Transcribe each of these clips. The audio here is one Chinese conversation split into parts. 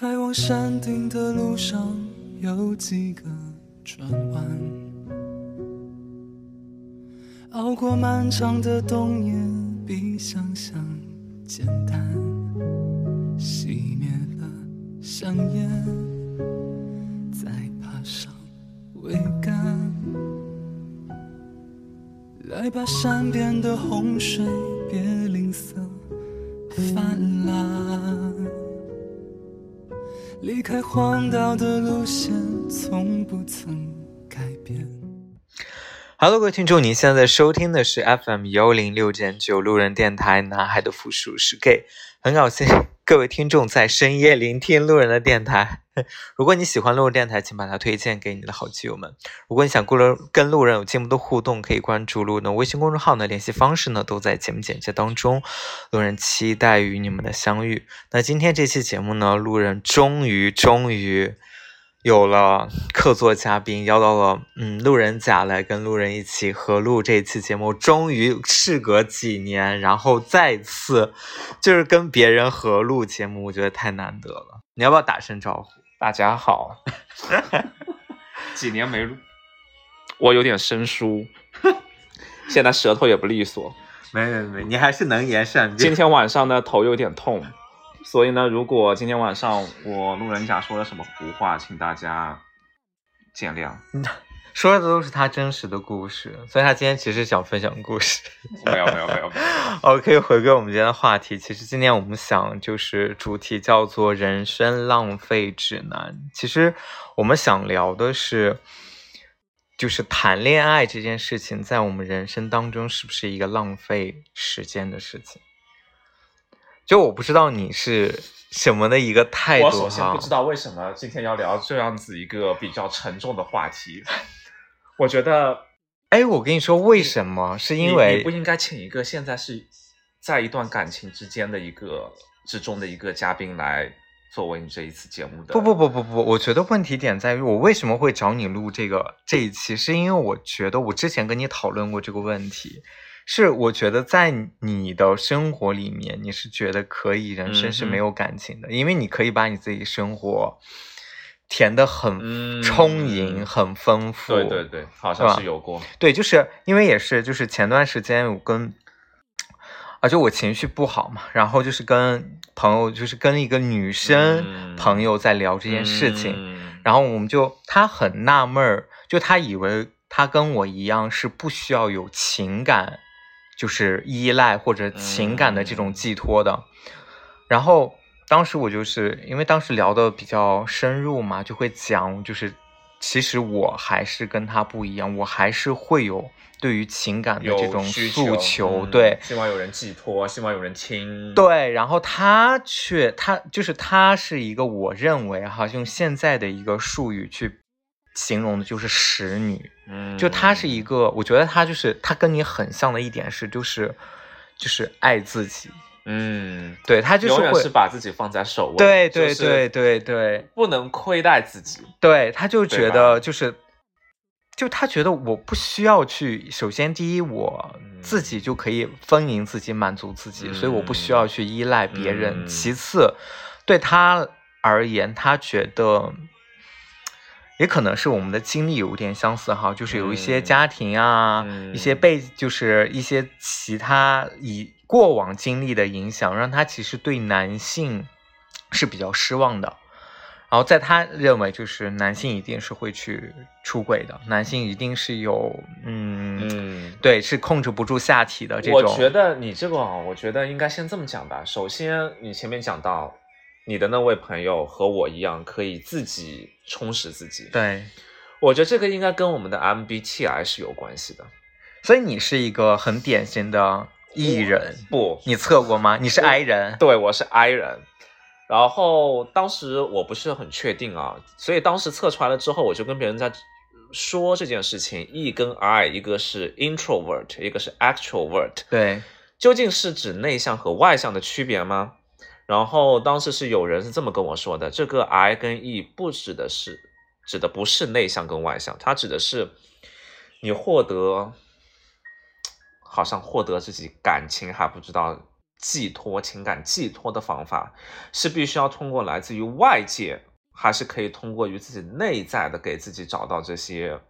开往山顶的路上有几个转弯，熬过漫长的冬夜比想象简单，熄灭了香烟，再爬上桅杆，来把山边的洪水别吝啬泛滥。离开荒岛的路线从不曾改变。Hello，各位听众，您现在收听的是 FM 幺零六点九路人电台，男孩的复数是 gay，很高兴各位听众在深夜聆听路人的电台。如果你喜欢路人电台，请把它推荐给你的好基友们。如果你想跟路跟路人有进一步的互动，可以关注路人的微信公众号呢，联系方式呢都在节目简介当中。路人期待与你们的相遇。那今天这期节目呢，路人终于终于有了客座嘉宾，邀到了嗯路人甲来跟路人一起合录这一期节目。终于事隔几年，然后再次就是跟别人合录节目，我觉得太难得了。你要不要打声招呼？大家好，几年没录，我有点生疏，现在舌头也不利索。没没没，你还是能言善辩。今天晚上呢，头有点痛，所以呢，如果今天晚上我路人甲说了什么胡话，请大家见谅。说的都是他真实的故事，所以他今天其实想分享故事。没有没有没有没有。OK，回归我们今天的话题，其实今天我们想就是主题叫做人生浪费指南。其实我们想聊的是，就是谈恋爱这件事情，在我们人生当中是不是一个浪费时间的事情？就我不知道你是什么的一个态度我首先哈不知道为什么今天要聊这样子一个比较沉重的话题。我觉得哎，我跟你说为什么？是因为你不应该请一个现在是在一段感情之间的一个之中的一个嘉宾来作为你这一次节目的。不不不不不，我觉得问题点在于我为什么会找你录这个这一期，是因为我觉得我之前跟你讨论过这个问题，是我觉得在你的生活里面，你是觉得可以人生是没有感情的，因为你可以把你自己生活填的很嗯充盈、很丰富。对对对，好像是有过。对，就是因为也是，就是前段时间我跟啊，就我情绪不好嘛，然后就是跟朋友，就是跟一个女生嗯朋友在聊这件事情，嗯然后我们就她很纳闷儿，就她以为他跟我一样是不需要有情感，就是依赖或者情感的这种嗯寄托的，然后。当时我就是因为当时聊的比较深入嘛，就会讲，就是其实我还是跟他不一样，我还是会有对于情感的这种需诉求，嗯对希望有人寄托，希望有人听。，对。然后他却他就是他是一个我认为哈，用现在的一个术语去形容的就是使女，嗯，就她是一个，我觉得她就是她跟你很像的一点是，就是就是爱自己，嗯，对她就是会永远是把自己放在首位。对对对对对。不能亏待自己。对，她就觉得就是，就她觉得我不需要去，首先第一，我嗯自己就可以丰盈自己，满足自己，所以我不需要去依赖别人。嗯其次，对她而言，她觉得。也可能是我们的经历有点相似哈，就是有一些嗯家庭啊，嗯一些背，就是一些其他以过往经历的影响，让他其实对男性是比较失望的。然后在他认为，就是男性一定是会去出轨的，男性一定是有，嗯，嗯，对，是控制不住下体的这种我。觉得你这个啊，我觉得应该先这么讲吧。首先，你前面讲到你的那位朋友和我一样，可以自己充实自己。，对，我觉得这个应该跟我们的 MBTI 是有关系的。所以你是一个很典型的 E 人，不，你测过吗？你是 I 人，对，我是 I 人。然后当时我不是很确定啊，所以当时测出来了之后，我就跟别人在说这件事情。E 跟 I，一个是 introvert，一个是 extrovert，对，究竟是指内向和外向的区别吗？然后当时是有人是这么跟我说的，这个 I 跟 E 不指的是，指的不是内向跟外向，它指的是你获得，好像获得自己感情还不知道寄托、情感寄托的方法，是必须要通过来自于外界，还是可以通过于自己内在的给自己找到这些，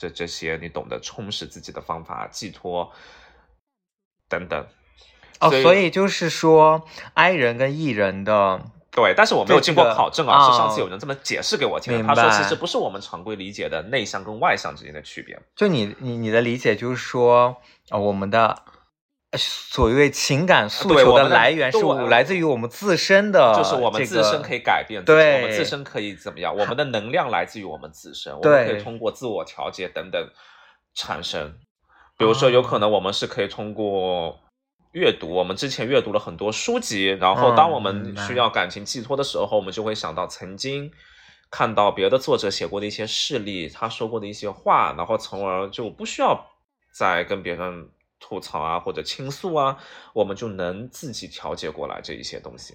这这些你懂得充实自己的方法、寄托等等。哦，所以就是说，I 人跟 E 人的，对，但是我没有经过考证啊，是上啊次有人这么解释给我听的。他说其实不是我们常规理解的内向跟外向之间的区别。就你你你的理解就是说，呃，我们的呃所谓情感诉求的来源是对来自于我们自身的，就是我们自身可以改变，对我们自身可以怎么样？我们的能量来自于我们自身，我们可以通过自我调节等等产生。比如说，有可能我们是可以通过阅读，我们之前阅读了很多书籍，然后当我嗯们需要感情寄托的时候，我们就会想到曾经看到别的作者写过的一些事例，他说过的一些话，然后从而就不需要再跟别人吐槽啊或者倾诉啊，我们就能自己调节过来这一些东西。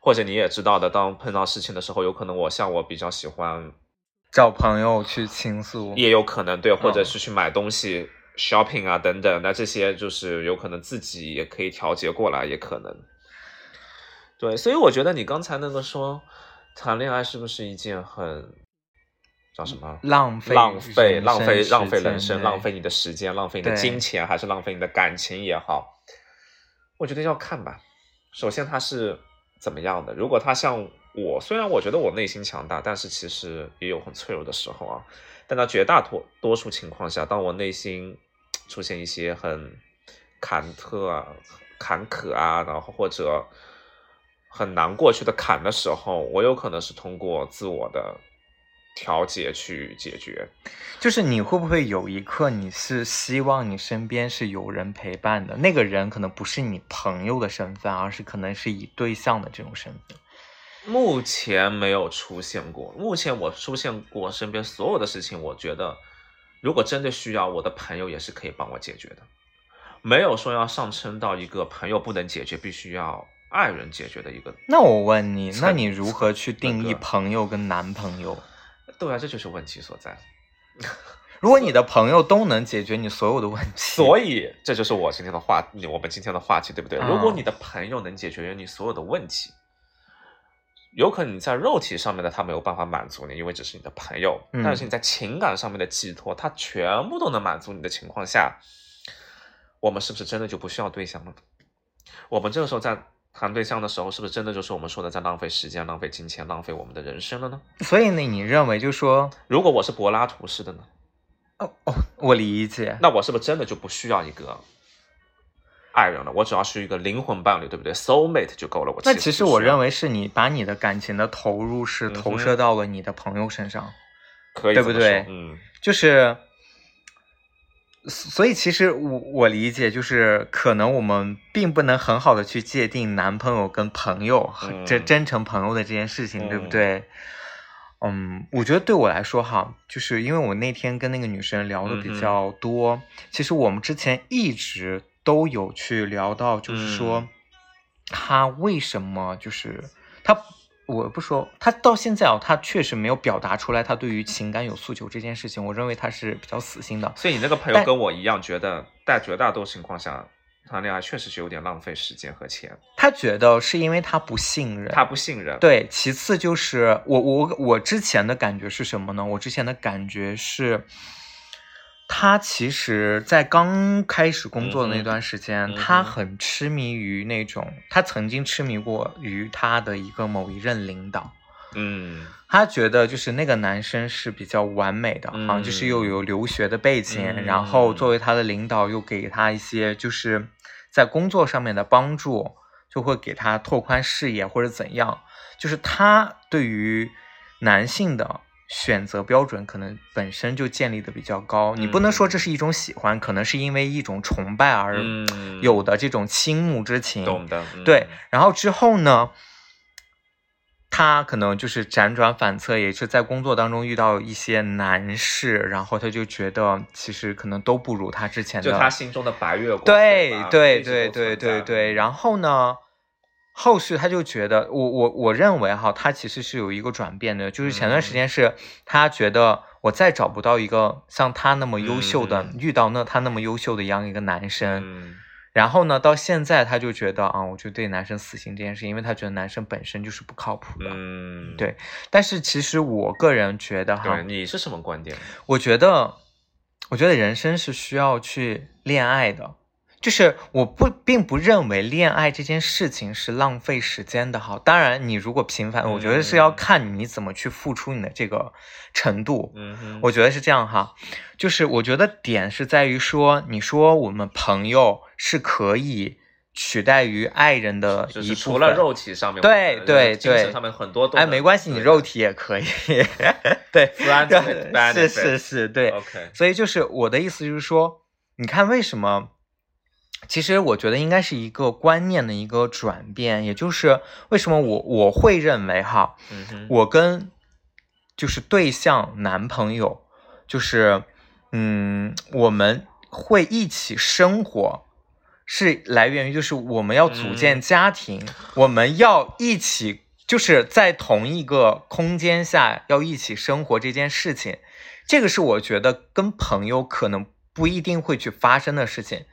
或者你也知道的，当碰到事情的时候，有可能我像我比较喜欢，找朋友去倾诉，也有可能对，或者嗯。是去买东西、shopping 啊等等，那这些就是有可能自己也可以调节过来，也可能。对，所以我觉得你刚才那个说谈恋爱是不是一件很叫什么？浪费浪费、浪费、浪费人生、浪费你的时间、浪费你的金钱，还是浪费你的感情也好，我觉得要看吧。首先他是怎么样的？如果他像我，虽然我觉得我内心强大，但是其实也有很脆弱的时候啊。但在绝大多多数情况下，当我内心出现一些很坎坷啊、坎坷啊，然后或者很难过去的坎的时候，我有可能是通过自我的调节去解决。就是你会不会有一刻你是希望你身边是有人陪伴的？那个人可能不是你朋友的身份，而是可能是以对象的这种身份。目前没有出现过。目前我出现过身边所有的事情，我觉得如果真的需要，我的朋友也是可以帮我解决的，没有说要上升到一个朋友不能解决，必须要爱人解决的一个。那我问你，那你如何去定义朋友跟男朋友？对啊，这就是问题所在。如果你的朋友都能解决你所有的问题，所以这就是我今天的话，我们今天的话题，对不对？嗯如果你的朋友能解决你所有的问题，有可能你在肉体上面的他没有办法满足你，因为只是你的朋友，嗯但是你在情感上面的寄托，他全部都能满足你的情况下，我们是不是真的就不需要对象了？我们这个时候在谈对象的时候，是不是真的就是我们说的在浪费时间、浪费金钱、浪费我们的人生了呢？所以呢，你认为就说，如果我是柏拉图式的呢？哦哦，我理解。那我是不是真的就不需要一个爱人了？我只要是一个灵魂伴侣，对不对？soul mate 就够了。我那其实我认为为是你把你的感情的投入是投射到了你的朋友身上，可以对不对嗯，就是，所以其实我我理解，就是可能我们并不能很好的去界定男朋友跟朋友嗯这真诚朋友的这件事情，对不嗯对？嗯，我觉得对我来说哈，就是因为我那天跟那个女生聊的比较多，其实我们之前一直都有去聊到，就是说嗯她为什么就是他。我不说，他到现在啊，他确实没有表达出来他对于情感有诉求这件事情，我认为他是比较死心的。所以你那个朋友跟我一样，觉得在绝大多数情况下谈恋爱确实是有点浪费时间和钱，他觉得是因为他不信任，他不信任。，对，其次就是我我我之前的感觉是什么呢？我之前的感觉是，他其实在刚开始工作的那段时间，他很痴迷于那种，他曾经痴迷过于他的一个某一任领导。嗯他觉得就是那个男生是比较完美的，嗯好像就是又有留学的背景，嗯然后作为他的领导又给他一些就是在工作上面的帮助，就会给他拓宽视野或者怎样。就是他对于男性的选择标准可能本身就建立的比较高，你不能说这是一种喜欢，可能是因为一种崇拜而嗯，有的这种倾慕之情。懂的。嗯对，然后之后呢，他可能就是辗转反侧，也是在工作当中遇到一些难事，然后他就觉得其实可能都不如他之前的。就他心中的白月光。对吧对对对对对，然后呢，后续他就觉得，我我我认为哈，他其实是有一个转变的，就是前段时嗯。间是他觉得我再找不到一个像他那么优秀的，嗯遇到那他那么优秀的一样一个男生，嗯。然后呢，到现在他就觉得啊，我就对男生死心这件事，因为他觉得男生本身就是不靠谱的。嗯，对但是其实我个人觉得哈，，你是什么观点？我觉得，我觉得人生是需要去恋爱的，就是我不并不认为恋爱这件事情是浪费时间的哈。当然，你如果频繁，我觉得是要嗯看你怎么去付出你的这个程度。嗯哼，我觉得是这样哈，就是我觉得点是在于说，你说我们朋友是可以取代于爱人的就是一部分，除了肉体上面，对对对精神上面很多都哎，没关系，你肉体也可以，对是是是，对，OK，所以就是我的意思就是说，你看为什么？其实我觉得应该是一个观念的一个转变，也就是为什么我我会认为哈，嗯，我跟就是对象男朋友，就是嗯，我们会一起生活，是来源于就是我们要组建嗯家庭，我们要一起就是在同一个空间下要一起生活这件事情，这个是我觉得跟朋友可能不一定会去发生的事情。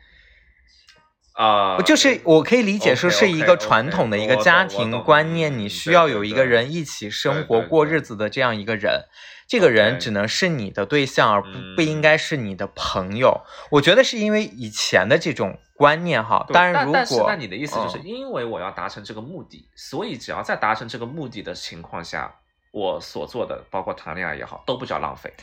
啊，就是我可以理解说是一个传统的一个家庭观念，嗯你需要有一个人一起生活过日子的这样一个人，这个人只能是你的对象，而不不应嗯。该是你的朋友。我觉得是因为以前的这种观念哈，当然如果那你的意思就是嗯。因为我要达成这个目的，所以只要在达成这个目的的情况下，我所做的包括谈恋爱也好，都不叫浪费，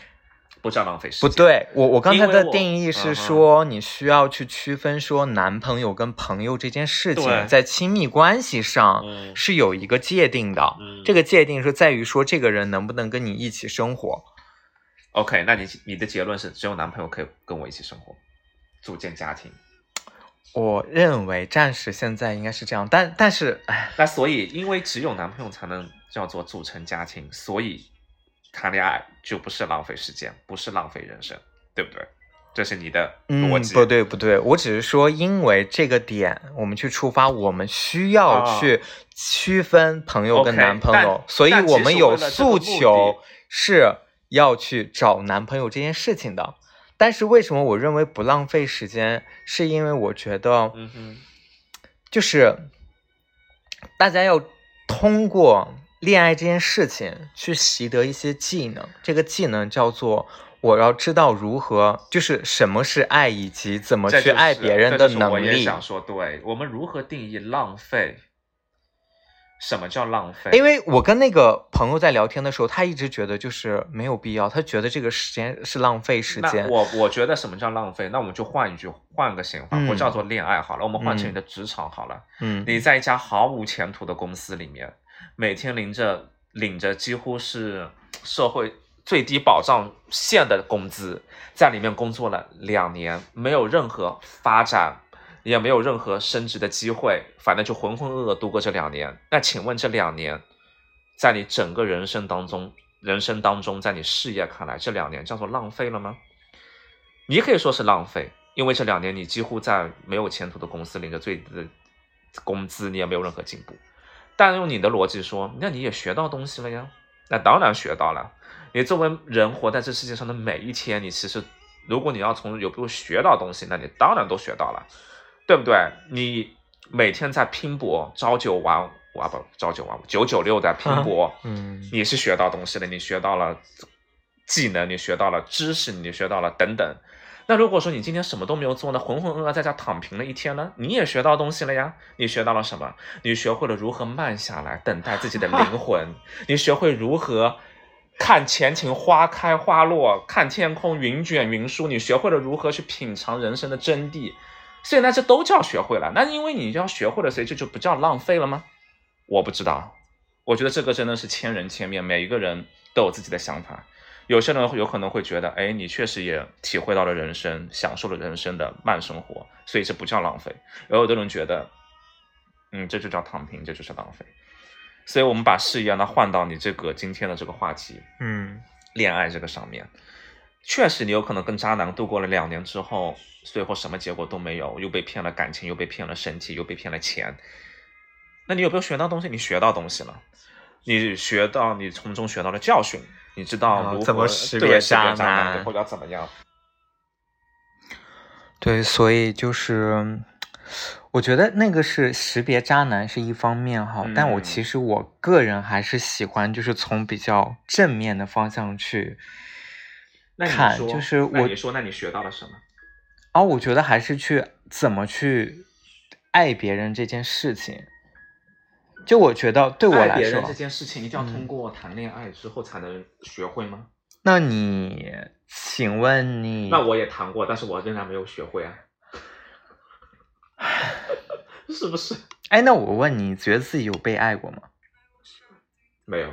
不叫浪费时间。不对，我我刚才的定义是说，你需要去区分说男朋友跟朋友这件事情在亲密关系上嗯是有一个界定的，嗯这个界定是在于说这个人能不能跟你一起生活。OK，那你你的结论是只有男朋友可以跟我一起生活，组建家庭。我认为暂时现在应该是这样，但但是，哎，那所以，因为只有男朋友才能叫做组成家庭，所以谈恋爱就不是浪费时间，不是浪费人生，对不对？这是你的逻嗯，辑。不对不对，我只是说，因为这个点，我们去出发，我们需要啊去区分朋友跟男朋友，但所以我们有诉求是要去找男朋友这件事情的。但是为什么我认为不浪费时间？是因为我觉得，嗯哼，就是大家要通过恋爱这件事情去习得一些技能，这个技能叫做我要知道如何，就是什么是爱，以及怎么去爱别人的这就是我。也想说，对我们如何定义浪费？什么叫浪费？因为我跟那个朋友在聊天的时候，他一直觉得就是没有必要，他觉得这个时间是浪费时间。我我觉得什么叫浪费？那我们就换一句，换个形容法，嗯不叫做恋爱好了，我们换成嗯你的职场好了。嗯你在一家毫无前途的公司里面，每天领着领着几乎是社会最低保障线的工资，在里面工作了两年，没有任何发展，也没有任何升职的机会，反正就浑浑噩噩度过这两年。那请问这两年，在你整个人生当中，人生当中，在你事业看来，这两年叫做浪费了吗？你可以说是浪费，因为这两年你几乎在没有前途的公司领着最低的工资，你也没有任何进步。但用你的逻辑说，那你也学到东西了呀？那当然学到了。你作为人活在这世界上的每一天，你其实如果你要从有没有学到东西，那你当然都学到了，对不对？你每天在拼搏，朝九晚五啊，不，朝九晚五，九九六在拼搏，嗯你是学到东西了，你学到了技能，你学到了知识，你学到了等等。那如果说你今天什么都没有做呢，浑浑噩噩在家躺平了一天呢，你也学到东西了呀。你学到了什么？你学会了如何慢下来，等待自己的灵魂。你学会如何看前庭花开花落，看天空云卷云舒。你学会了如何去品尝人生的真谛。所以呢，这都叫学会了。那因为你要学会了，所以这就不叫浪费了吗？我不知道。我觉得这个真的是千人千面，每一个人都有自己的想法。有些人有可能会觉得，哎，你确实也体会到了人生，享受了人生的慢生活，所以这不叫浪费。而有的人觉得，嗯，这就叫躺平，这就是浪费。所以我们把视野呢换到你这个今天的这个话题，嗯恋爱这个上面，确实你有可能跟渣男度过了两年之后，最后什么结果都没有，又被骗了感情，又被骗了身体，又被骗了钱。那你有没有学到东西？你学到东西了，你学到你从中学到了教训，你知道如何然后怎么识别渣识别渣男或者怎么样？对，所以就是我觉得那个是识别渣男是一方面哈，但我嗯其实我个人还是喜欢就是从比较正面的方向去看，就是我你说，那你学到了什么？哦，我觉得还是去怎么去爱别人这件事情。就我觉得对我来说别人这，件事情一定要嗯通过谈恋爱之后才能学会吗？那你请问你那我也谈过，但是我仍然没有学会啊，是不是？哎，那我问你，觉得自己有被爱过吗？没有，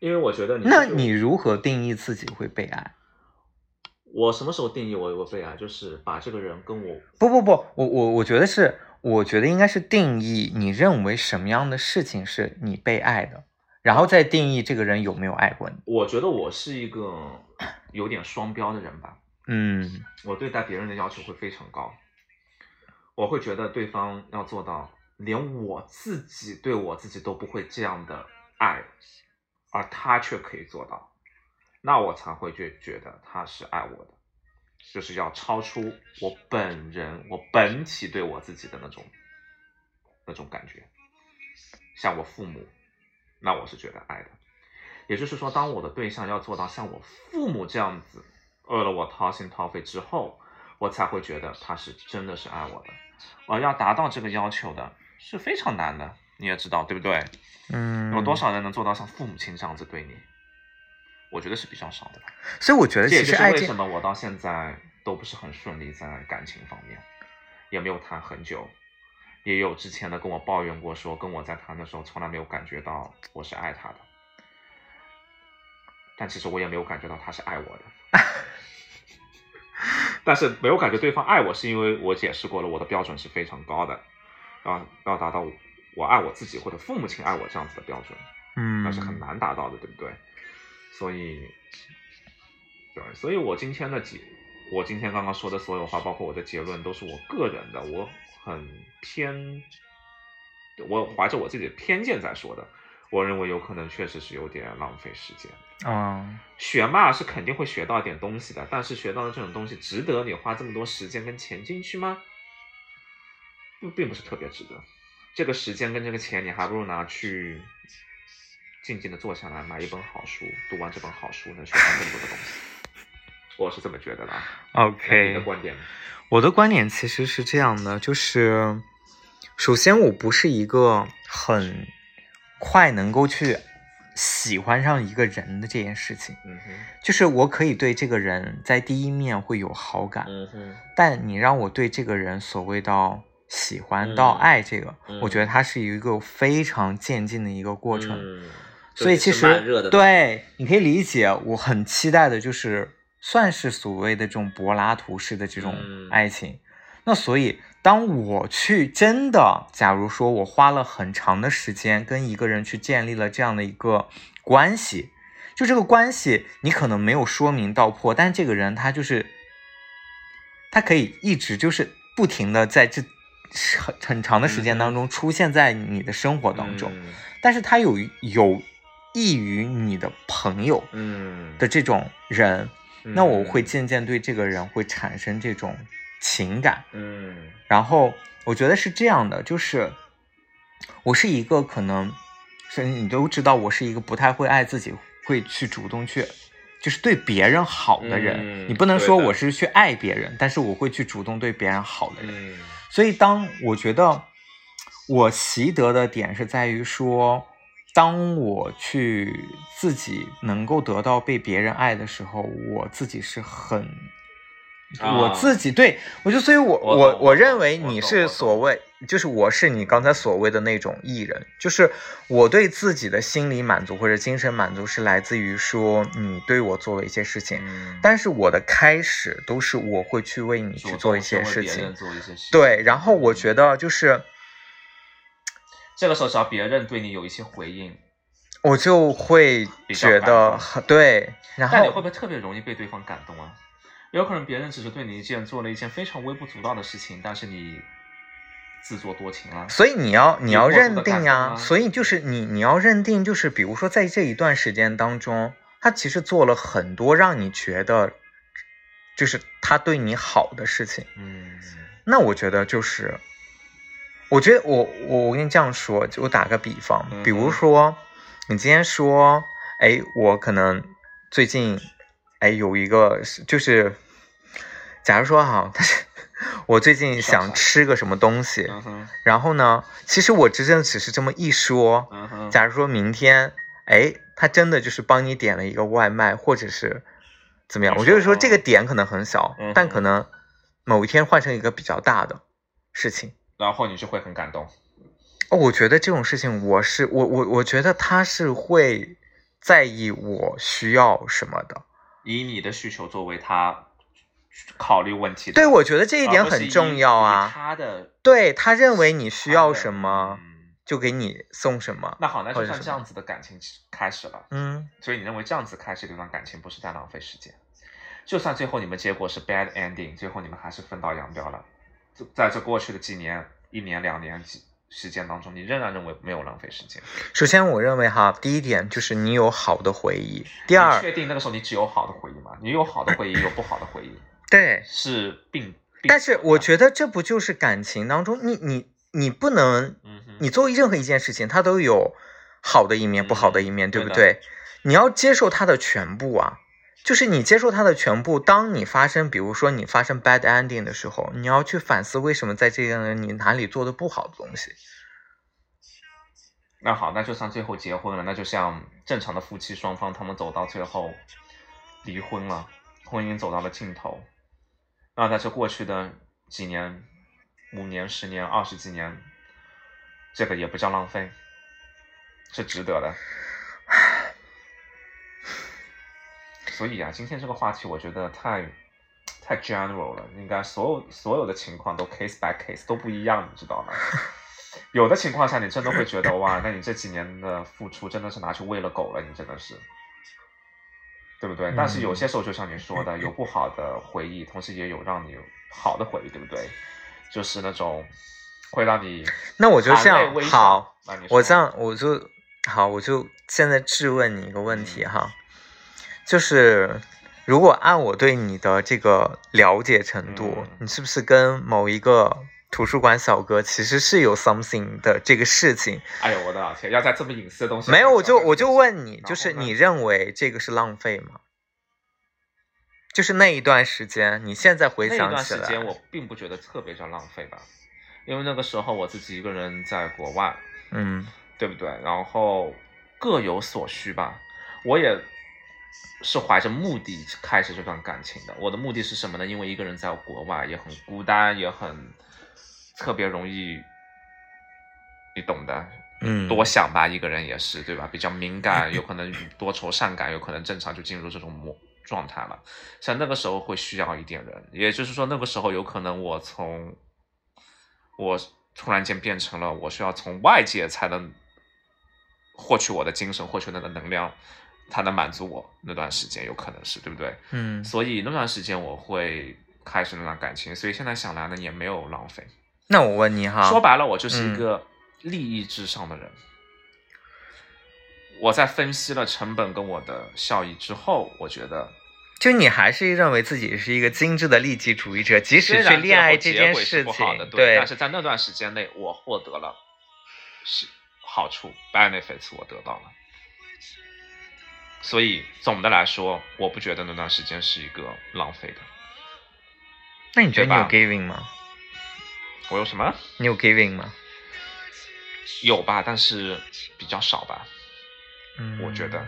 因为我觉得你那你如何定义自己会被爱？我什么时候定义我有被爱？就是把这个人跟我不不不，我我我觉得是，我觉得应该是定义你认为什么样的事情是你被爱的，然后再定义这个人有没有爱过你。我觉得我是一个有点双标的人吧，嗯我对待别人的要求会非常高，我会觉得对方要做到连我自己对我自己都不会这样的爱，而他却可以做到，那我才会觉觉得他是爱我的，就是要超出我本人我本体对我自己的那种那种感觉，像我父母，那我是觉得爱的。也就是说，当我的对象要做到像我父母这样子，饿了我掏心掏肺之后，我才会觉得他是真的是爱我的。而要达到这个要求的是非常难的，你也知道，对不对？嗯，有多？少人能做到像父母亲这样子对你？我觉得是比较少的吧。所以我觉得这也就是其实爱这为什么我到现在都不是很顺利，在感情方面，也没有谈很久，也有之前的跟我抱怨过说，跟我在谈的时候从来没有感觉到我是爱他的，但其实我也没有感觉到他是爱我的，但是没有感觉对方爱我，是因为我解释过了，我的标准是非常高的，要要达到我爱我自己或者父母亲爱我这样子的标准。嗯，那是很难达到的，对不对？所以，对，所以我今天的结，我今天刚刚说的所有话，包括我的结论，都是我个人的，我很偏，我怀着我自己的偏见在说的。我认为有可能确实是有点浪费时间。嗯学嘛是肯定会学到点东西的，但是学到的这种东西值得你花这么多时间跟钱进去吗？不，并不是特别值得。这个时间跟这个钱，你还不如拿去静静的坐下来买一本好书，读完这本好书能学到更多的东西。我是这么觉得的啊。那你，OK 的。观点呢？我的观点其实是这样的，就是首先我不是一个很快能够去喜欢上一个人的这件事情，嗯，就是我可以对这个人在第一面会有好感，嗯，但你让我对这个人所谓到喜欢嗯到爱这个，嗯我觉得它是一个非常渐进的一个过程。嗯所以其实对，你可以理解，我很期待的就是算是所谓的这种柏拉图式的这种嗯爱情。那所以，当我去真的，假如说我花了很长的时间跟一个人去建立了这样的一个关系，就这个关系你可能没有说明道破，但这个人他就是，他可以一直就是不停的在这很很长的时间当中出现在你的生活当中。嗯但是他有有益于你的朋友嗯的这种人，嗯那我会渐渐对这个人会产生这种情感。嗯然后我觉得是这样的，就是我是一个可能，所以你都知道，我是一个不太会爱自己，会去主动去。就是对别人好的人，嗯你不能说我是去爱别人，但是我会去主动对别人好的人。嗯所以，当我觉得我习得的点是在于说，当我去自己能够得到被别人爱的时候，我自己是很，啊我自己对我就，所以我我我我认为你是所谓，就是我是你刚才所谓的那种艺人，就是我对自己的心理满足或者精神满足是来自于说你对我做了一些事情，嗯，但是我的开始都是我会去为你去做一些事情。对，然后我觉得就是，这个时候只要别人对你有一些回应，我就会觉得很对，然但你会不会特别容易被对方感动啊？有可能别人只是对你一件做了一件非常微不足道的事情，但是你自作多情啊。所以你要你要认定感呀、所以就是你你要认定，就是比如说在这一段时间当中，他其实做了很多让你觉得，就是他对你好的事情，嗯那我觉得就是，我觉得我我我跟你这样说，就我打个比方，比如说你今天说，哎，我可能最近，哎，有一个就是，假如说哈，但是 我最近想吃个什么东西，然后呢，其实我真正只是这么一说，假如说明天，哎，他真的就是帮你点了一个外卖，或者是怎么样？我就是说说这个点可能很小，但可能某一天换成一个比较大的事情。然后你就会很感动。哦，我觉得这种事情，我是我我我觉得他是会在意我需要什么的。以你的需求作为他考虑问题的，对，我觉得这一点很重要啊。他的对他认为你需要什么，嗯就给你送什么。那好，那就像这样子的感情开始了。嗯，所以你认为这样子开始这段感情不是在浪费时间？就算最后你们结果是 bad ending，最后你们还是分道扬镳了，就在这过去的几年、一年、两年几时间当中，你仍然认为没有浪费时间。首先我认为哈，第一点就是你有好的回忆，第二，确定那个时候你只有好的回忆吗？你有好的回忆，有不好的回忆，对，是并。但是，我觉得这不就是感情当中，你你你不能，你做任何一件事情，它都有好的一面、嗯不好的一面，对不对？你要接受它的全部啊，就是你接受它的全部。当你发生，比如说你发生 bad ending 的时候，你要去反思为什么在这样的你哪里做的不好的东西。那好，那就算最后结婚了，那就像正常的夫妻双方，他们走到最后离婚了，婚姻走到了尽头。那在这过去的几年、五年、十年、二十几年，这个也不叫浪费，是值得的。所以啊，今天这个话题我觉得太太 general 了，应该所有所有的情况都 case by case 都不一样，你知道吗？有的情况下，你真的会觉得哇，那你这几年的付出真的是拿去喂了狗了，你真的是，对不对？但是有些时候，就像你说的，有不好的回忆，同时也有让你有好的回忆，对不对？就是那种会让你 那我就这样好，我这样我就好，我就现在质问你一个问题嗯哈，就是如果按我对你的这个了解程度，嗯你是不是跟某一个图书馆小哥其实是有 something 的这个事情？哎呦我的老天，要在这么隐私的东西没有，我就我就问你，就是你认为这个是浪费吗？就是那一段时间，你现在回想起来，段时间，我并不觉得特别叫浪费吧，因为那个时候我自己一个人在国外，嗯对不对？然后各有所需吧。我也是怀着目的开始这段感情的。我的目的是什么呢？因为一个人在国外也很孤单，也很特别容易，你懂的。嗯，多想吧，一个人也是，对吧？比较敏感，有可能 多愁善感，有可能正常就进入这种模状态了。像那个时候会需要一点人，也就是说那个时候有可能我从我突然间变成了我需要从外界才能获取我的精神，获取那个能量，才能满足我那段时间，有可能是对不对？嗯所以那段时间我会开始那段感情，所以现在想来呢也没有浪费。那我问你哈，说白了，我就是嗯一个利益至上的人。我在分析了成本跟我的效益之后，我觉得就你还是认为自己是一个精致的利己主义者，即使去恋爱这件事情不好的，，对但是在那段时间内，我获得了是好处，benefits 我得到了。所以总的来说，我不觉得那段时间是一个浪费的。那你觉得你有 giving 吗？我有什么？你有 giving 吗？有吧，但是比较少吧。嗯，我觉得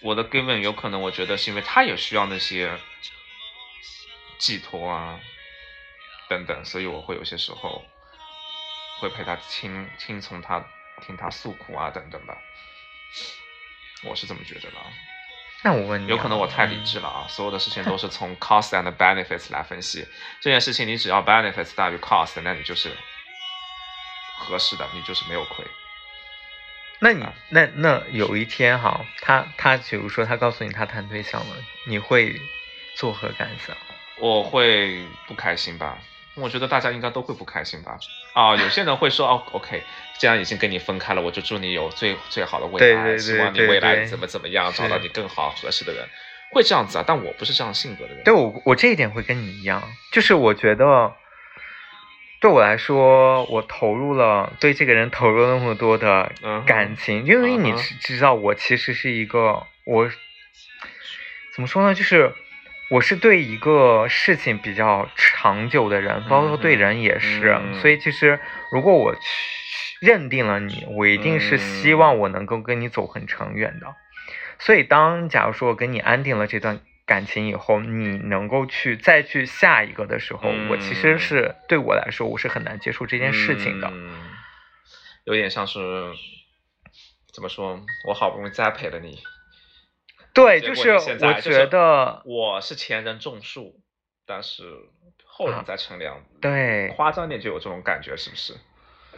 我的 giving 有可能，我觉得是因为他也需要那些寄托啊等等，所以我会有些时候会陪他听听从他听他诉苦啊等等吧。我是这么觉得的啊，那我问你啊，有可能我太理智了啊，所有的事情都是从 cost and benefits 来分析。这件事情你只要 benefits 大于 cost，那你就是合适的，你就是没有亏。那你啊那那有一天哈，他他比如说他告诉你他谈对象了，你会作何感想？我会不开心吧？我觉得大家应该都会不开心吧？啊，有些人会说哦，OK，既然已经跟你分开了，我就祝你有最最好的未来，希望你未来怎么怎么样，是找到你更好合适的人，会这样子啊？但我不是这样性格的人。对我我这一点会跟你一样，就是我觉得对我来说，我投入了对这个人投入了那么多的嗯感情，因为你知知道，我其实是一个我怎么说呢，就是我是对一个事情比较长久的人，包括对人也是，嗯所以其实如果我去认定了你，我一定是希嗯望我能够跟你走很长远的。所以当假如说我跟你安定了这段感情以后，你能够去再去下一个的时候，我其实嗯是对我来说我是很难接受这件事情的。嗯，有点像是怎么说？我好不容易栽培了你，对，就是我就是觉得，我是前人种树，但是后人在乘凉。啊对夸张点就有这种感觉，是不是？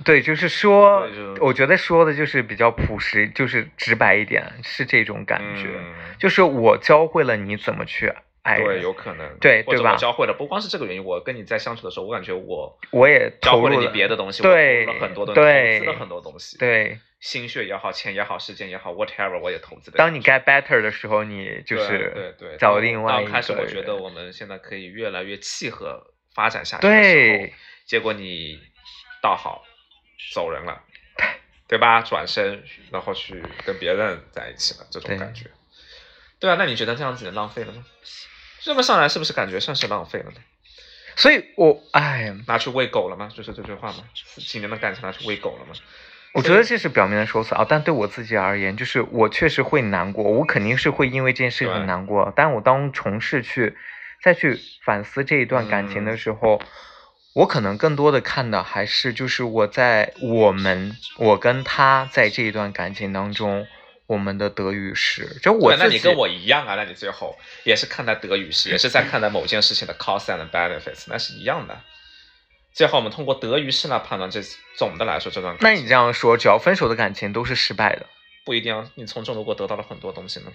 对，就是说，我觉得说的就是比较朴实，就是直白一点，是这种感觉。嗯就是我教会了你怎么去爱人，对，有可能。或者对对吧我教会了，不光是这个原因，我跟你在相处的时候，我感觉我我也教会了你别的东西，对我投入了很多的，对投资了很多东西，，对。心血也好，钱也好，时间也好，whatever，我也投资了。当你 get better 的时候，你就是对对，找另外一个到开始，我觉得我们现在可以越来越契合发展下去的时候对，结果你倒好走人了，对吧？转身然后去跟别人在一起了，这种感觉。对啊，那你觉得这样子浪费了吗？这么上来是不是感觉算是浪费了呢？所以我哎，拿去喂狗了吗？就是这句话吗？几年的感情拿去喂狗了吗？我觉得这是表面的说辞啊，但对我自己而言，就是我确实会难过，我肯定是会因为这件事情很难过。但我当重视去再去反思这一段感情的嗯时候，我可能更多的看的还是就是我在我们我跟他在这一段感情当中，我们的德与失。就我，那你跟我一样啊，那你最后也是看待德与失，也是在看待某件事情的 cost and benefits，那是一样的。最后我们通过德与失来判断这总的来说这段感情。那你这样说，只要分手的感情都是失败的。不一定啊，你从中如果得到了很多东西呢？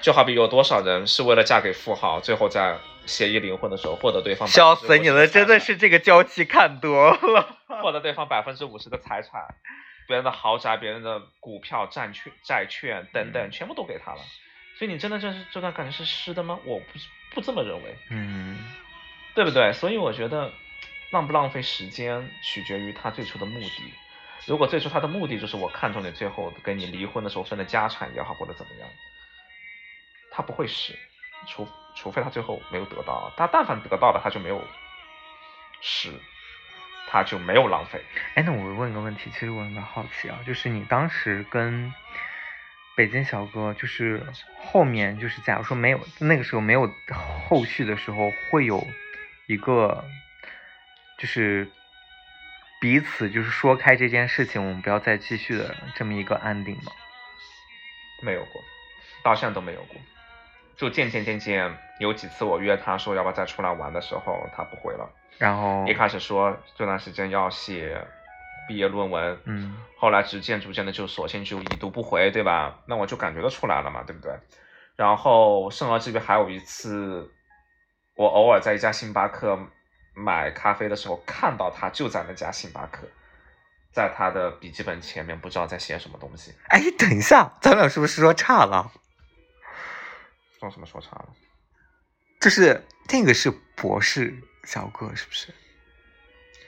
就好比有多少人是为了嫁给富豪，最后在协议离婚的时候获得对方笑死你了，真的是这个娇妻看多了。获得对方百分之五十的财产，别人的豪宅、别人的股票、债券、债券等等，全部都给他了。所以你真的这是这段感情是湿的吗？我不不这么认为，嗯，对不对？所以我觉得浪不浪费时间取决于他最初的目的。如果最初他的目的就是我看中你，最后跟你离婚的时候分的家产也好，或者怎么样，他不会湿，除除非他最后没有得到，他但凡得到了，他就没有湿，他就没有浪费。哎，那我问个问题，其实我有点好奇啊，就是你当时跟北京小哥，就是后面就是假如说没有那个时候没有后续的时候，会有一个就是彼此就是说开这件事情，我们不要再继续的这么一个安定吗？没有过，到现在都没有过。就渐渐渐渐有几次我约他说要不要再出来玩的时候，他不回了。然后一开始说这段时间要写毕业论文，嗯后来逐渐逐渐的就索性就已读不回，对吧？那我就感觉得出来了嘛，对不对？然后甚而至于还有一次，我偶尔在一家星巴克买咖啡的时候，看到他就在那家星巴克，在他的笔记本前面不知道在写什么东西，哎，等一下，咱俩是不是说差了？说什么说差了？就是那个是博士小哥，是不是？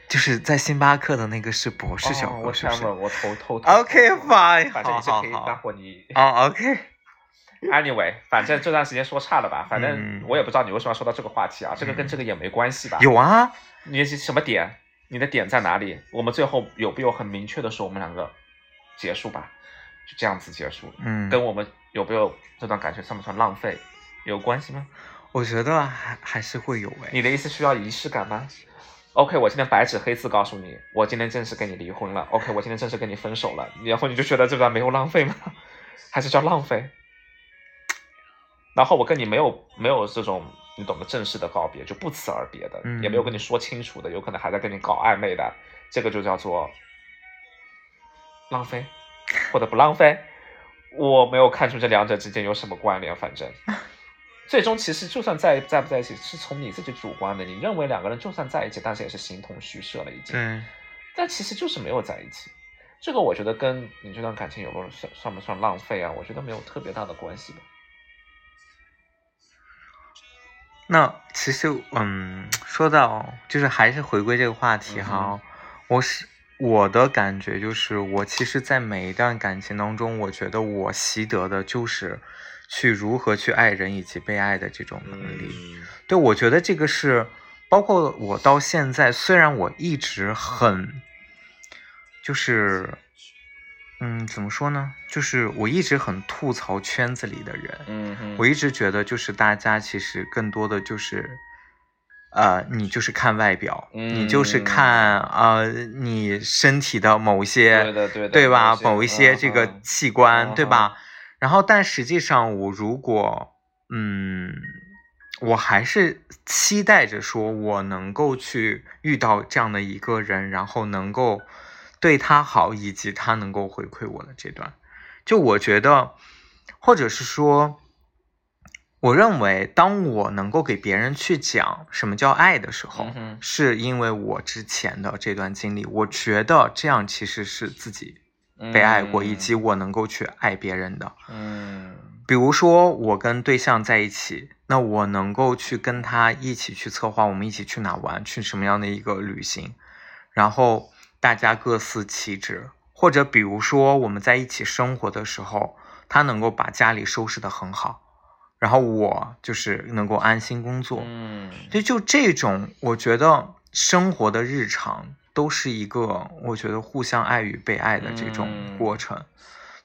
就是在星巴克的那个是博士小哥，哦是不是我偷偷 OK fine，反正你是可以好好好待会你哦，OK，Anyway，反正这段时间说差了吧，反正嗯我也不知道你为什么要说到这个话题啊，这个跟这个也没关系吧？有啊，你是什么点？你的点在哪里？我们最后有没有很明确的说我们两个结束吧？就这样子结束，嗯，跟我们有没有这段感情算不算浪费有关系吗？我觉得还还是会有哎，你的意思需要仪式感吗？OK，我今天白纸黑字告诉你，我今天正式跟你离婚了。OK，我今天正式跟你分手了，然后你就觉得这段没有浪费吗？还是叫浪费？然后我跟你没有没有这种你懂得正式的告别，就不辞而别的，嗯也没有跟你说清楚的，有可能还在跟你搞暧昧的，这个就叫做浪费，或者不浪费。我没有看出这两者之间有什么关联，反正 最终其实就算在在不在一起，是从你自己主观的，你认为两个人就算在一起，但是也是形同虚设了已经。嗯，但其实就是没有在一起。这个我觉得跟你这段感情有没有算算不算浪费啊？我觉得没有特别大的关系吧。那其实，嗯，说到就是还是回归这个话题哈，嗯我是我的感觉就是，我其实，在每一段感情当中，我觉得我习得的就是去如何去爱人以及被爱的这种能力。嗯对，我觉得这个是包括我到现在，虽然我一直很，就是，嗯，怎么说呢？就是我一直很吐槽圈子里的人，嗯我一直觉得就是大家其实更多的就是，呃，你就是看外表，你就是嗯看呃你身体的某一些，对的对的对吧？某某一些些这个器官，嗯对吧？然后，但实际上，我如果嗯，我还是期待着说，我能够去遇到这样的一个人，然后能够对他好，以及他能够回馈我的这段。就我觉得，或者是说，我认为，当我能够给别人去讲什么叫爱的时候，嗯是因为我之前的这段经历，我觉得这样其实是自己被爱过，以及我能够去爱别人的。嗯比如说，我跟对象在一起，那我能够去跟他一起去策划，我们一起去哪玩，去什么样的一个旅行，然后大家各司其职。或者比如说我们在一起生活的时候，他能够把家里收拾得很好，然后我就是能够安心工作。嗯所以就这种，我觉得生活的日常都是一个我觉得互相爱与被爱的这种嗯过程。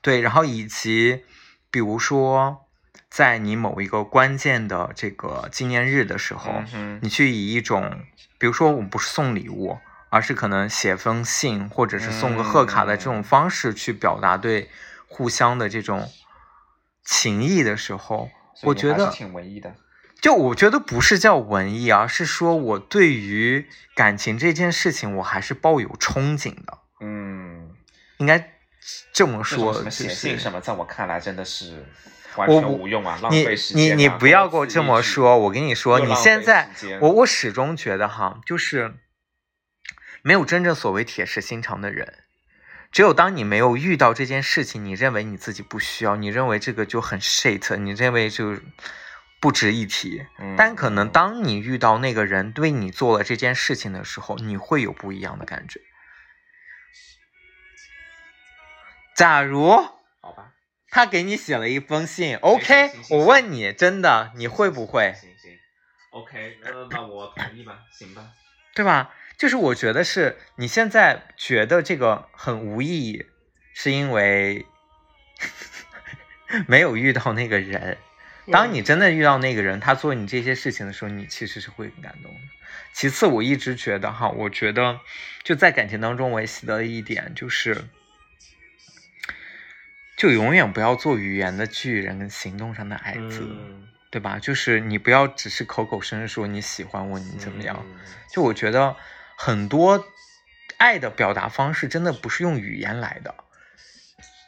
对，然后以及比如说，在你某一个关键的这个纪念日的时候，嗯你去以一种，比如说我们不是送礼物，而是可能写封信或者是送个贺卡的这种嗯方式去表达对互相的这种情谊的时候，我觉得挺文艺的。就我觉得不是叫文艺，而是说我对于感情这件事情，我还是抱有憧憬的，嗯，应该这么说。写信什么，在我看来真的是完我全无用啊，浪你费时你间啊。你不要给我这么说，我跟你说，你现在我我始终觉得哈，就是没有真正所谓铁石心肠的人。只有当你没有遇到这件事情，你认为你自己不需要，你认为这个就很 shit，你认为就不值一提。嗯但可能当你遇到那个人对你做了这件事情的时候，你会有不一样的感觉。假如好吧他给你写了一封信，OK，我问你，真的你会不会？行行，OK，那那我同意吧，行吧。对吧？就是我觉得是你现在觉得这个很无意义，是因为没有遇到那个人。当你真的遇到那个人，他做你这些事情的时候，你其实是会很感动的。其次，我一直觉得哈，我觉得就在感情当中，我也习得了一点，就是就永远不要做语言的巨人跟行动上的矮子，嗯，对吧？就是你不要只是口口声声说你喜欢我，你怎么样。嗯？就我觉得很多爱的表达方式真的不是用语言来的。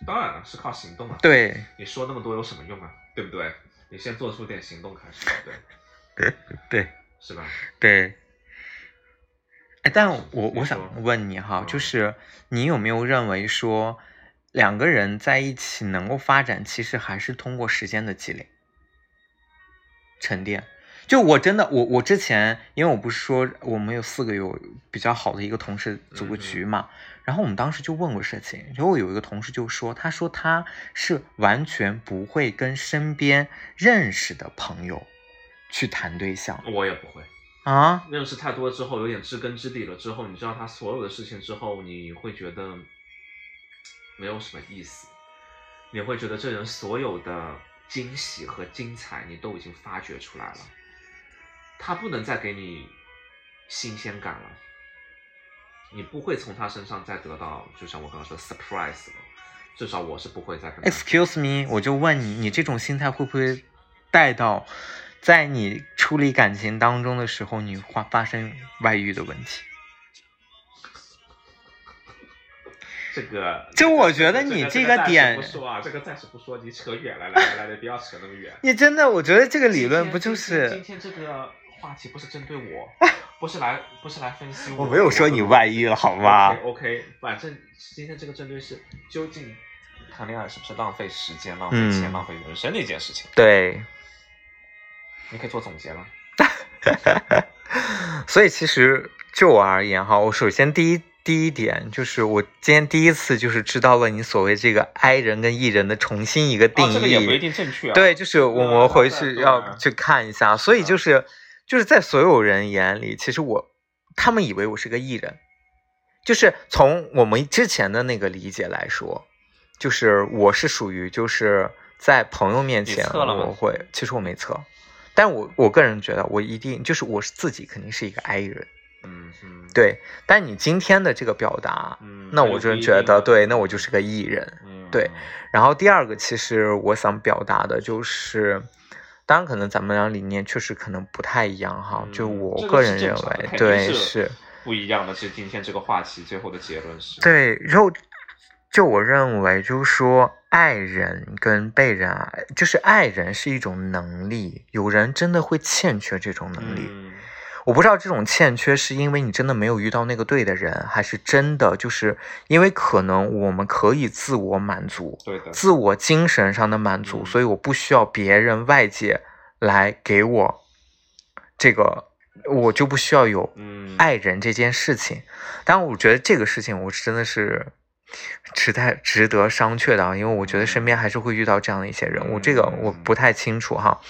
当然了，是靠行动啊。，对，你说那么多有什么用啊？对不对？你先做出点行动开始，对，对，是吧？对。哎，但我我想问你哈，嗯就是你有没有认为说，两个人在一起能够发展，其实还是通过时间的积累、沉淀。就我真的，我我之前，因为我不是说我们有四个有比较好的一个同事组个局嘛，然后我们当时就问过事情，然后有一个同事就说，他说他是完全不会跟身边认识的朋友去谈对象。我也不会。啊，认识太多之后，有点知根知底了之后，你知道他所有的事情之后，你会觉得没有什么意思，你会觉得这人所有的惊喜和精彩，你都已经发掘出来了，他不能再给你新鲜感了，你不会从他身上再得到，就像我刚刚说的 surprise 了，至少我是不会再 Excuse me，我就问你，你这种心态会不会带到在你处理感情当中的时候，你发发生外遇的问题？这个，就我觉得你这这个点不说啊，这个暂时不说，你扯远了，来来来来，不要扯那么远。你真的，我觉得这个理论不就今天今？天这个话题不是针对我，不是来不是来分析我没有说你外遇了，好吗？OK 反正今天这个针对是究竟谈恋爱是不是浪费时间、浪费钱、嗯浪费人生的一件事情。对，你可以做总结了。所以其实就我而言哈，我首先第一第一点就是我今天第一次就是知道了你所谓这个 I 人跟 E 人的重新一个定义。哦，这个也不一定正确啊。对，就是我们回去要去看一下。所以就是就是在所有人眼里，其实我他们以为我是个艺人，就是从我们之前的那个理解来说，就是我是属于就是在朋友面前我会，其实我没测，但我我个人觉得我一定就是我是自己肯定是一个 I 人，嗯嗯，对。但你今天的这个表达，嗯，那我就就觉得对，那我就是个艺人。嗯，对然后第二个，其实我想表达的就是，当然可能咱们俩理念确实可能不太一样哈，嗯就我个人认为，对是是，不一样的。是今天这个话题最后的结论是，对，然后就我认为就是说，爱人跟被人爱，就是爱人是一种能力，有人真的会欠缺这种能力。嗯，我不知道这种欠缺是因为你真的没有遇到那个对的人，还是真的就是因为可能我们可以自我满足，对的，自我精神上的满足，嗯所以我不需要别人外界来给我这个，我就不需要有嗯，爱人这件事情。但我觉得这个事情，我真的是值得值得商榷的啊，因为我觉得身边还是会遇到这样的一些人，我这个我不太清楚哈。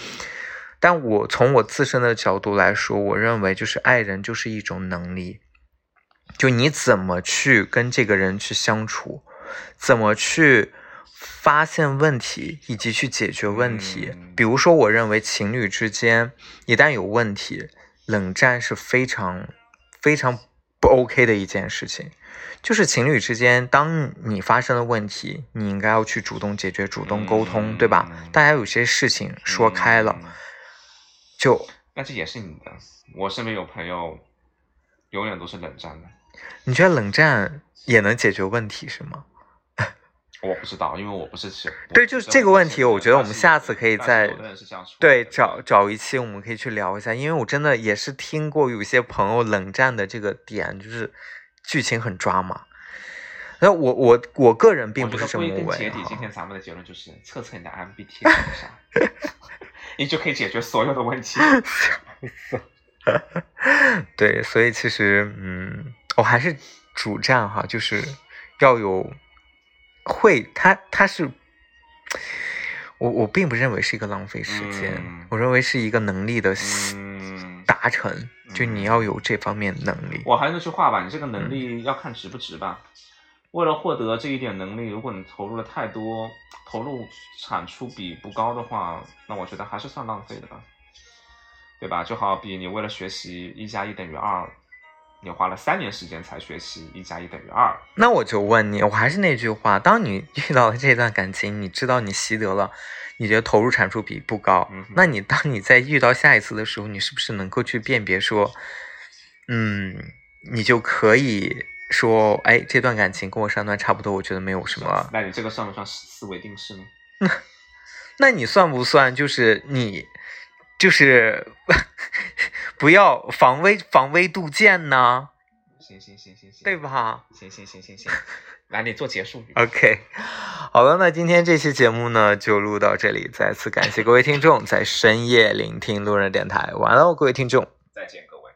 但我从我自身的角度来说，我认为就是爱人就是一种能力，就你怎么去跟这个人去相处，怎么去发现问题以及去解决问题。嗯比如说，我认为情侣之间一旦有问题，冷战是非常非常不 OK 的一件事情。就是情侣之间，当你发生了问题，你应该要去主动解决、主动沟通，嗯对吧嗯？大家有些事情说开了，嗯就但这也是你的。我身边有朋友，永远都是冷战的。你觉得冷战也能解决问题是吗？我不知道，因为我不是是。对就是这个问题我觉得我们下次可以再对，找找一期我们可以去聊一下，因为我真的也是听过有些朋友冷战的这个点，就是剧情很抓马。那我我我个人并不是这么我觉得归为根结底，今天咱们的结论就是测测你的 MBTI 是啥，你就可以解决所有的问题。对，所以其实嗯，我还是主战哈，就是要有会，他他是。我我并不认为是一个浪费时间，嗯我认为是一个能力的嗯，达成，就你嗯要有这方面能力。我还是那句话吧，你这个嗯能力要看值不值吧。为了获得这一点能力，如果你投入了太多，投入产出比不高的话，那我觉得还是算浪费的吧，对吧？就好比你为了学习一加一等于二，你花了三年时间才学习一加一等于二，那我就问你，我还是那句话，当你遇到了这段感情，你知道你习得了，你觉得投入产出比不高，嗯那你当你在遇到下一次的时候，你是不是能够去辨别说，嗯，你就可以说，哎，这段感情跟我上段差不多，我觉得没有什么。那你这个算不算思维定式呢？那你算不算就是你，就是 不要防微防微杜渐呢？行行行行行，对？吧？行行行行行，来你做结束语。OK，好了，那今天这期节目呢就录到这里，再次感谢各位听众在深夜聆听路人电台，完了，各位听众。再见各位。